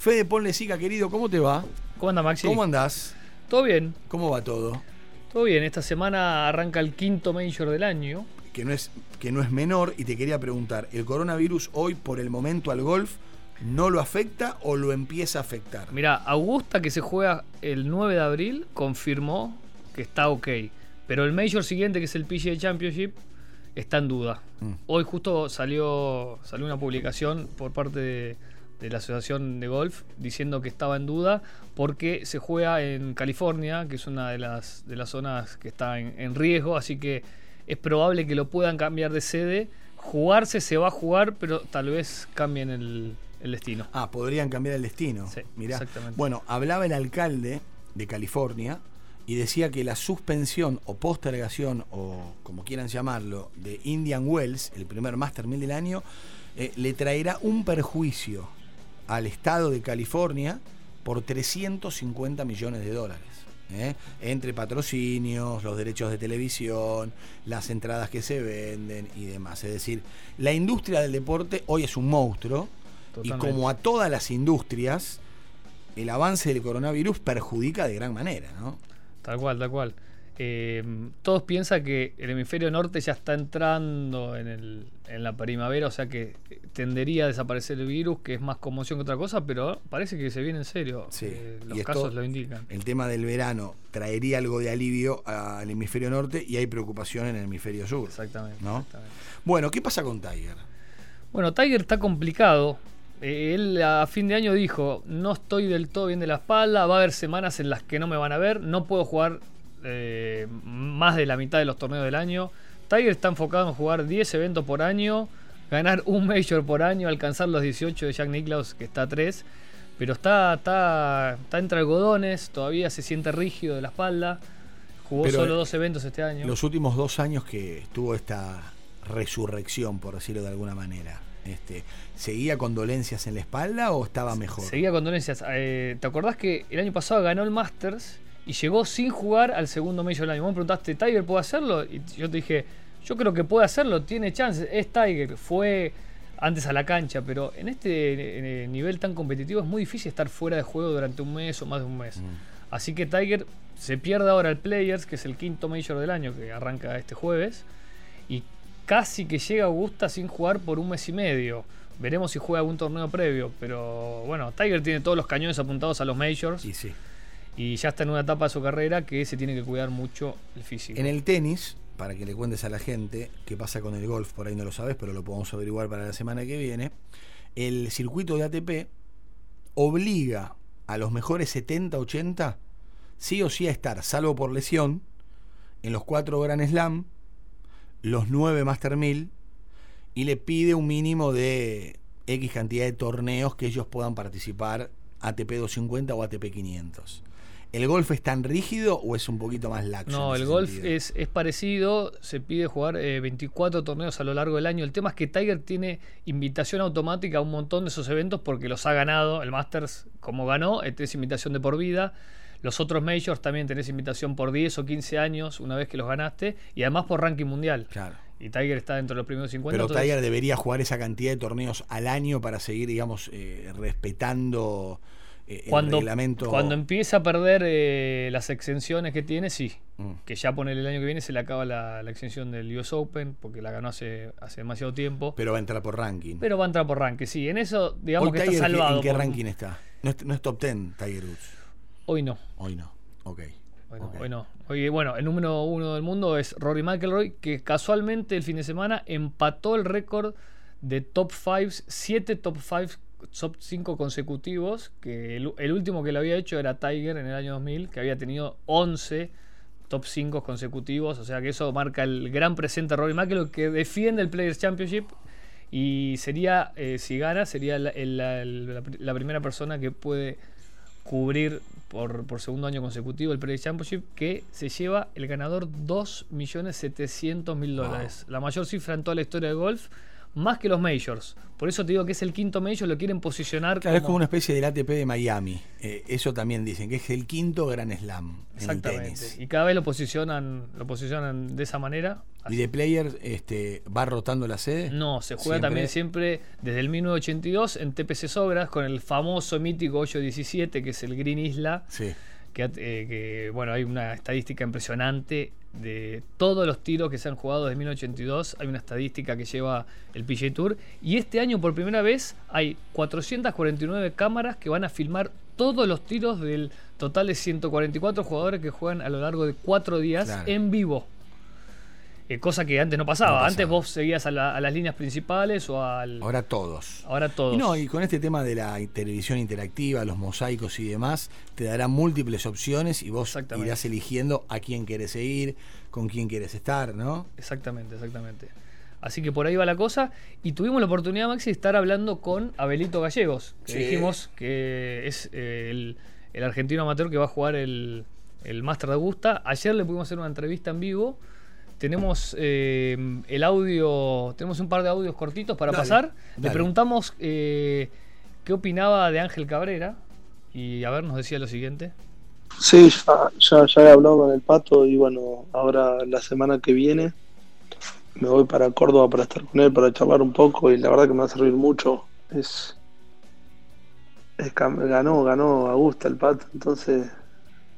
Fede Ponle Sica, querido, ¿cómo te va? ¿Cómo anda, Maxi? ¿Cómo andás? ¿Todo bien? ¿Cómo va todo? Todo bien. Esta semana arranca el quinto Major del año. Que no es, que no es menor y te quería preguntar, ¿el coronavirus hoy por el momento al golf no lo afecta o lo empieza a afectar? Mira, Augusta que se juega el 9 de abril confirmó que está ok. Pero el Major siguiente, que es el PGA Championship, está en duda. Mm. Hoy justo salió, salió una publicación por parte de, de la Asociación de Golf diciendo que estaba en duda porque se juega en California, que es una de las, de las zonas que está en, en riesgo, así que es probable que lo puedan cambiar de sede. Jugarse se va a jugar, pero tal vez cambien el, el destino. Ah, podrían cambiar el destino. Sí, Mirá. exactamente. Bueno, hablaba el alcalde de California y decía que la suspensión o postergación, o como quieran llamarlo, de Indian Wells, el primer Master 1000 del año, eh, le traerá un perjuicio al estado de California por 350 millones de dólares. ¿eh? Entre patrocinios, los derechos de televisión, las entradas que se venden y demás. Es decir, la industria del deporte hoy es un monstruo y como a todas las industrias, el avance del coronavirus perjudica de gran manera, ¿no? Tal cual, tal cual. Eh, todos piensan que el hemisferio norte ya está entrando en, el- en la primavera, o sea que tendería a desaparecer el virus, que es más conmoción que otra cosa, pero parece que se viene en serio. Sí, Eh, los esto- casos lo indican. El tema del verano traería algo de alivio al hemisferio norte y hay preocupación en el hemisferio sur. Exactamente, ¿no? exactamente. Bueno, ¿qué pasa con Tiger? Bueno, Tiger está complicado. Eh, él a fin de año dijo, no estoy del todo bien de la espalda, va a haber semanas en las que no me van a ver, no puedo jugar eh, más de la mitad de los torneos del año. Tiger está enfocado en jugar 10 eventos por año, ganar un Major por año, alcanzar los 18 de Jack Nicklaus, que está a 3. Pero está, está, está entre algodones, todavía se siente rígido de la espalda. Jugó Pero, solo eh, dos eventos este año. Los últimos dos años que tuvo esta resurrección, por decirlo de alguna manera, este, ¿seguía con dolencias en la espalda o estaba mejor? Seguía con dolencias. Eh, ¿Te acordás que el año pasado ganó el Masters y llegó sin jugar al segundo Major del año? Vos me preguntaste, ¿Tiger puede hacerlo? Y yo te dije, yo creo que puede hacerlo, tiene chances, es Tiger. Fue antes a la cancha, pero en este nivel tan competitivo es muy difícil estar fuera de juego durante un mes o más de un mes. Mm. Así que Tiger se pierde ahora el Players, que es el quinto Major del año, que arranca este jueves. Y casi que llega a Augusta sin jugar por un mes y medio. Veremos si juega algún torneo previo. Pero bueno, Tiger tiene todos los cañones apuntados a los Majors. Y sí. Y ya está en una etapa de su carrera que se tiene que cuidar mucho el físico. En el tenis, para que le cuentes a la gente qué pasa con el golf, por ahí no lo sabes, pero lo podemos averiguar para la semana que viene, el circuito de ATP obliga a los mejores 70-80 sí o sí a estar, salvo por lesión, en los cuatro Grand Slam, los nueve Master 1000 y le pide un mínimo de X cantidad de torneos que ellos puedan participar ATP 250 o ATP 500. ¿El golf es tan rígido o es un poquito más laxo? No, el golf sentido? es, es parecido, se pide jugar eh, 24 torneos a lo largo del año. El tema es que Tiger tiene invitación automática a un montón de esos eventos porque los ha ganado. El Masters, como ganó, eh, tenés invitación de por vida. Los otros Majors también tenés invitación por 10 o 15 años una vez que los ganaste y además por ranking mundial. Claro. Y Tiger está dentro de los primeros 50. Pero entonces- Tiger debería jugar esa cantidad de torneos al año para seguir, digamos, eh, respetando eh, el cuando, reglamento. cuando empieza a perder eh, las exenciones que tiene, sí. Mm. Que ya pone el año que viene se le acaba la, la exención del US Open porque la ganó hace, hace demasiado tiempo. Pero va a entrar por ranking. Pero va a entrar por ranking, sí. En eso, digamos Hoy que está Tiger, ¿qué- salvado. ¿En qué por- ranking está? No es, no es top 10 Tiger Woods. Hoy no. Hoy no. Ok. Hoy no, Ok. hoy no. Hoy, bueno, el número uno del mundo es Rory McIlroy, que casualmente el fin de semana empató el récord de top 5, 7 top 5, top 5 consecutivos, que el, el último que lo había hecho era Tiger en el año 2000, que había tenido 11 top 5 consecutivos, o sea que eso marca el gran presente de Rory McIlroy, que defiende el Players Championship y sería, eh, si gana, sería la, el- la- la- la primera persona que puede cubrir por, por segundo año consecutivo el Players Championship, que se lleva el ganador 2.700.000 dólares. La mayor cifra en toda la historia del golf más que los majors. Por eso te digo que es el quinto major, lo quieren posicionar claro, es como una especie del ATP de Miami. Eh, eso también dicen, que es el quinto Gran Slam Exactamente. Y cada vez lo posicionan, lo posicionan de esa manera. ¿Y de player este, va rotando la sede? No, se juega también siempre desde el 1982 en TPC Sobras con el famoso mítico 817, que es el Green Isla. Sí. Que, eh, que, bueno, hay una estadística impresionante de todos los tiros que se han jugado desde 1982. Hay una estadística que lleva el PGA Tour. Y este año, por primera vez, hay 449 cámaras que van a filmar todos los tiros del total de 144 jugadores que juegan a lo largo de cuatro días en vivo. Eh, cosa que antes no pasaba. Antes vos seguías a, las líneas principales o al. Ahora todos. Ahora todos. Y no, y con este tema de la televisión interactiva, los mosaicos y demás, te dará múltiples opciones y vos irás eligiendo a quién quieres seguir, con quién quieres estar, ¿no? Exactamente, exactamente. Así que por ahí va la cosa. Y tuvimos la oportunidad, Maxi, de estar hablando con Abelito Gallegos, que dijimos que es eh, el, argentino amateur que va a jugar el, el Master de Augusta. Ayer le pudimos hacer una entrevista en vivo tenemos eh, el audio, tenemos un par de audios cortitos para pasar. Le preguntamos eh, qué opinaba de Ángel Cabrera y a ver, nos decía lo siguiente. Sí, ya, ya, he hablado con el Pato y bueno, ahora la semana que viene me voy para Córdoba para estar con él, para charlar un poco y la verdad que me va a servir mucho. Es, es ganó, ganó Augusta el Pato, entonces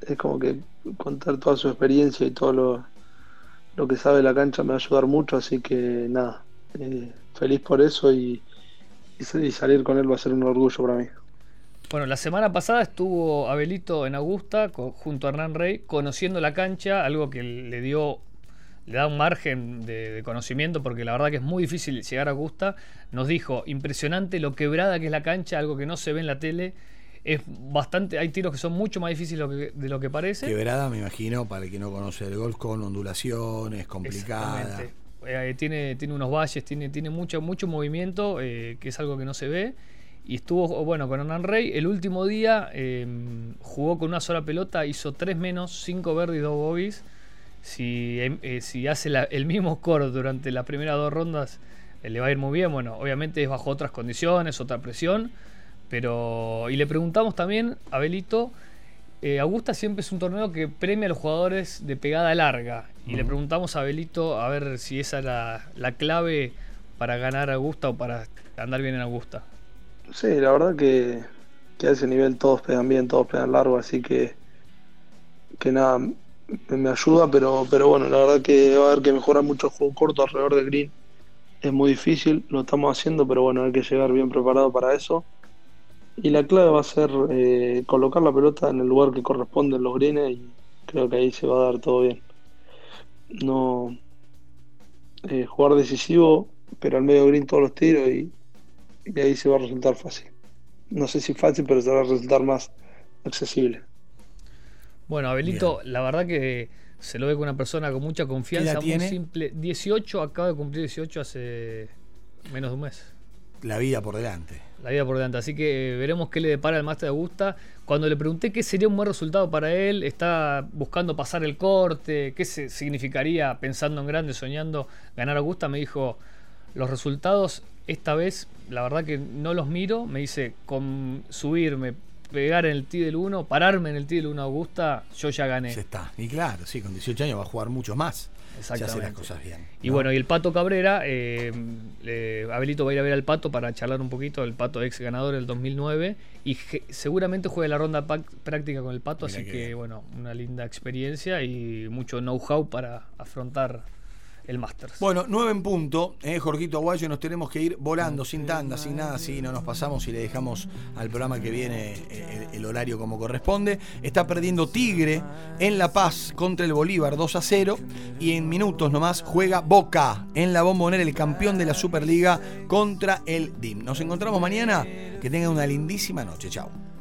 es como que contar toda su experiencia y todo lo lo que sabe la cancha me va a ayudar mucho, así que nada, eh, feliz por eso y, salir con él va a ser un orgullo para mí. Bueno, la semana pasada estuvo Abelito en Augusta junto a Hernán Rey conociendo la cancha, algo que le dio le da un margen de, conocimiento porque la verdad que es muy difícil llegar a Augusta. Nos dijo, impresionante lo quebrada que es la cancha, algo que no se ve en la tele es bastante, hay tiros que son mucho más difíciles de lo que parece. Quebrada, me imagino, para el que no conoce el golf, con ondulaciones, complicada. Eh, tiene, tiene unos valles, tiene, tiene mucho, mucho movimiento, eh, que es algo que no se ve. Y estuvo, bueno, con Hernán Rey. El último día em, jugó con una sola pelota, hizo tres menos, cinco verdes y dos bogies. Si, em, eh, si hace el mismo score durante las primeras dos rondas, le va a ir muy bien. Bueno, obviamente es bajo otras condiciones, otra presión pero, y le preguntamos también a Belito, eh, Augusta siempre es un torneo que premia a los jugadores de pegada larga. Y le preguntamos a Belito a ver si esa era la, clave para ganar Augusta o para andar bien en Augusta. Sí, la verdad que, a ese nivel todos pegan bien, todos pegan largo, así que, que nada, me ayuda, pero, pero bueno, la verdad que va a haber que mejorar mucho el juego corto alrededor del green. Es muy difícil, lo estamos haciendo, pero bueno, hay que llegar bien preparado para eso. Y la clave va a ser eh, colocar la pelota en el lugar que corresponde en los greens y creo que ahí se va a dar todo bien. No eh, jugar decisivo, pero al medio green todos los tiros y, ahí se va a resultar fácil. No sé si fácil, pero se va a resultar más accesible. Bueno, Abelito, la verdad que se lo ve con una persona con mucha confianza, muy simple. 18, acaba de cumplir 18 hace menos de un mes. La vida por delante la vida por delante. Así que veremos qué le depara al Master de Augusta. Cuando le pregunté qué sería un buen resultado para él, está buscando pasar el corte, qué significaría pensando en grande, soñando ganar Augusta, me dijo, los resultados esta vez, la verdad que no los miro, me dice, con subirme, pegar en el T del 1, pararme en el T del 1 Augusta, yo ya gané. Está. Y claro, sí, con 18 años va a jugar mucho más. Exactamente. las cosas bien. Y bueno, y el Pato Cabrera, eh, Abelito va a ir a ver al Pato para charlar un poquito, el Pato ex ganador del 2009, y seguramente juegue la ronda práctica con el Pato, así que, bueno, una linda experiencia y mucho know-how para afrontar el Masters. Bueno, 9 en punto, eh, Jorgito Aguayo, nos tenemos que ir volando, sin tanda, sin nada, así no nos pasamos y le dejamos al programa que viene eh, el, horario como corresponde. Está perdiendo Tigre en La Paz contra el Bolívar 2 a 0 y en minutos nomás juega Boca en la bombonera, el campeón de la Superliga contra el DIM. Nos encontramos mañana, que tengan una lindísima noche, chao.